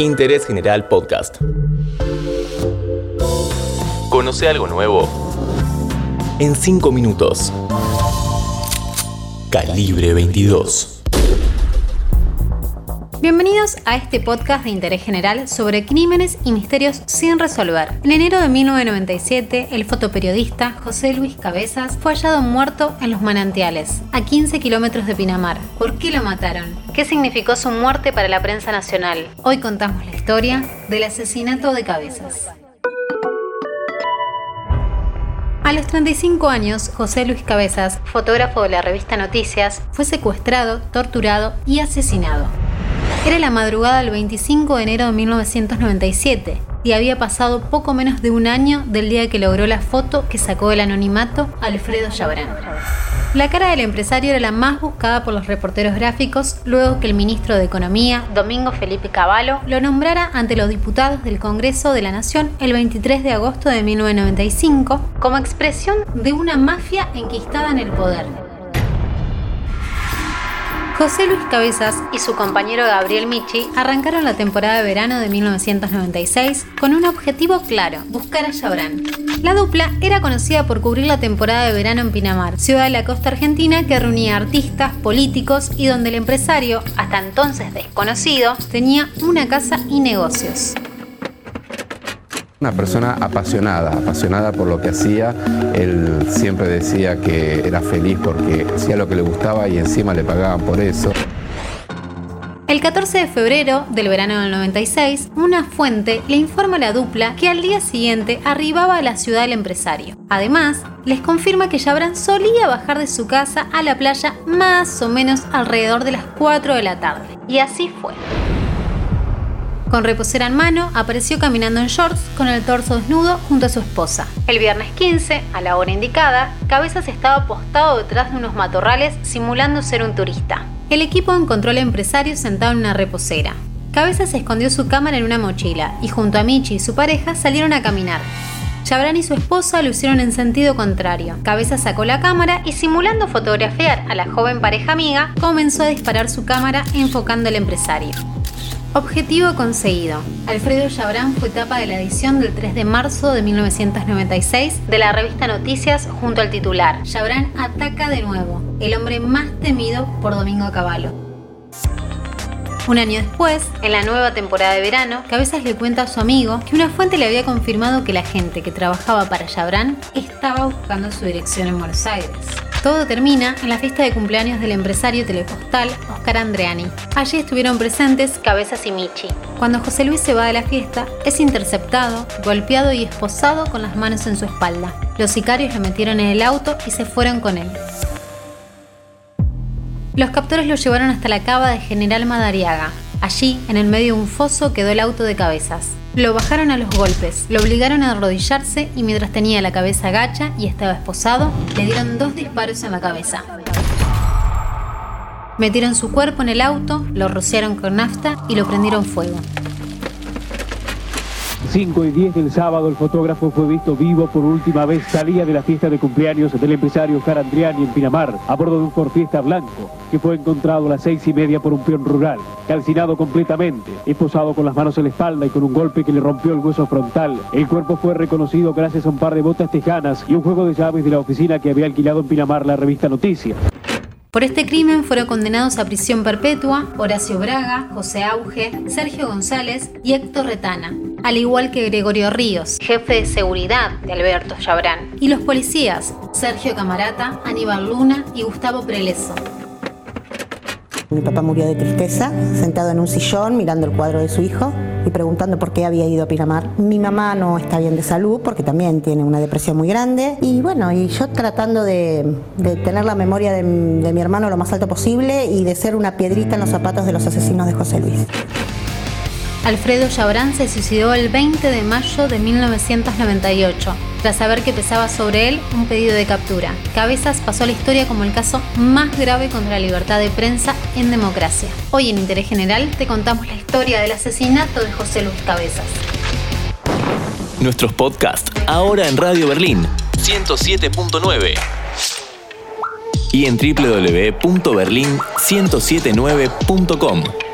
Interés General Podcast. Conoce algo nuevo en 5 minutos. Calibre 22. Bienvenidos a este podcast de interés general sobre crímenes y misterios sin resolver. En enero de 1997, el fotoperiodista José Luis Cabezas fue hallado muerto en los manantiales, a 15 kilómetros de Pinamar. ¿Por qué lo mataron? ¿Qué significó su muerte para la prensa nacional? Hoy contamos la historia del asesinato de Cabezas. A los 35 años, José Luis Cabezas, fotógrafo de la revista Noticias, fue secuestrado, torturado y asesinado. Era la madrugada del 25 de enero de 1997 y había pasado poco menos de un año del día que logró la foto que sacó del anonimato Alfredo Chabrán. La cara del empresario era la más buscada por los reporteros gráficos luego que el ministro de Economía, Domingo Felipe Cavallo, lo nombrara ante los diputados del Congreso de la Nación el 23 de agosto de 1995 como expresión de una mafia enquistada en el poder. José Luis Cabezas y su compañero Gabriel Michi arrancaron la temporada de verano de 1996 con un objetivo claro, buscar a Chabrán. La dupla era conocida por cubrir la temporada de verano en Pinamar, ciudad de la costa argentina que reunía artistas, políticos y donde el empresario, hasta entonces desconocido, tenía una casa y negocios. Una persona apasionada, apasionada por lo que hacía. Él siempre decía que era feliz porque hacía lo que le gustaba y encima le pagaban por eso. El 14 de febrero del verano del 96, una fuente le informa a la dupla que al día siguiente arribaba a la ciudad del empresario. Además, les confirma que Jabran solía bajar de su casa a la playa más o menos alrededor de las 4 de la tarde. Y así fue. Con reposera en mano, apareció caminando en shorts con el torso desnudo junto a su esposa. El viernes 15, a la hora indicada, Cabezas estaba postado detrás de unos matorrales simulando ser un turista. El equipo encontró al empresario sentado en una reposera. Cabezas escondió su cámara en una mochila y junto a Michi y su pareja salieron a caminar. Chabran y su esposa lo hicieron en sentido contrario. Cabeza sacó la cámara y simulando fotografiar a la joven pareja amiga, comenzó a disparar su cámara enfocando al empresario. Objetivo conseguido. Alfredo Chabrán fue tapa de la edición del 3 de marzo de 1996 de la revista Noticias junto al titular Chabrán ataca de nuevo, el hombre más temido por Domingo Cavallo. Un año después, en la nueva temporada de verano, Cabezas le cuenta a su amigo que una fuente le había confirmado que la gente que trabajaba para Chabrán estaba buscando su dirección en Buenos Aires. Todo termina en la fiesta de cumpleaños del empresario telepostal Oscar Andreani. Allí estuvieron presentes Cabezas y Michi. Cuando José Luis se va de la fiesta, es interceptado, golpeado y esposado con las manos en su espalda. Los sicarios lo metieron en el auto y se fueron con él. Los captores lo llevaron hasta la cava de General Madariaga. Allí, en el medio de un foso, quedó el auto de cabezas. Lo bajaron a los golpes, lo obligaron a arrodillarse y mientras tenía la cabeza gacha y estaba esposado, le dieron dos disparos en la cabeza. Metieron su cuerpo en el auto, lo rociaron con nafta y lo prendieron fuego. 5 y 10 del sábado el fotógrafo fue visto vivo por última vez. Salía de la fiesta de cumpleaños del empresario Oscar Andriani en Pinamar a bordo de un Ford Fiesta blanco que fue encontrado a las seis y media por un peón rural, calcinado completamente, esposado con las manos en la espalda y con un golpe que le rompió el hueso frontal. El cuerpo fue reconocido gracias a un par de botas tejanas y un juego de llaves de la oficina que había alquilado en Pinamar la revista Noticias. Por este crimen fueron condenados a prisión perpetua Horacio Braga, José Auge, Sergio González y Héctor Retana, al igual que Gregorio Ríos, jefe de seguridad de Alberto Chabrán, y los policías Sergio Camarata, Aníbal Luna y Gustavo Preleso. Mi papá murió de tristeza, sentado en un sillón mirando el cuadro de su hijo y preguntando por qué había ido a Pinamar. Mi mamá no está bien de salud porque también tiene una depresión muy grande y bueno, y yo tratando de, tener la memoria de, de mi hermano lo más alto posible y de ser una piedrita en los zapatos de los asesinos de José Luis. Alfredo Chabrán se suicidó el 20 de mayo de 1998, tras saber que pesaba sobre él un pedido de captura. Cabezas pasó a la historia como el caso más grave contra la libertad de prensa en democracia. Hoy en Interés General te contamos la historia del asesinato de José Luis Cabezas. Nuestros podcasts ahora en Radio Berlín 107.9 y en www.berlin1079.com.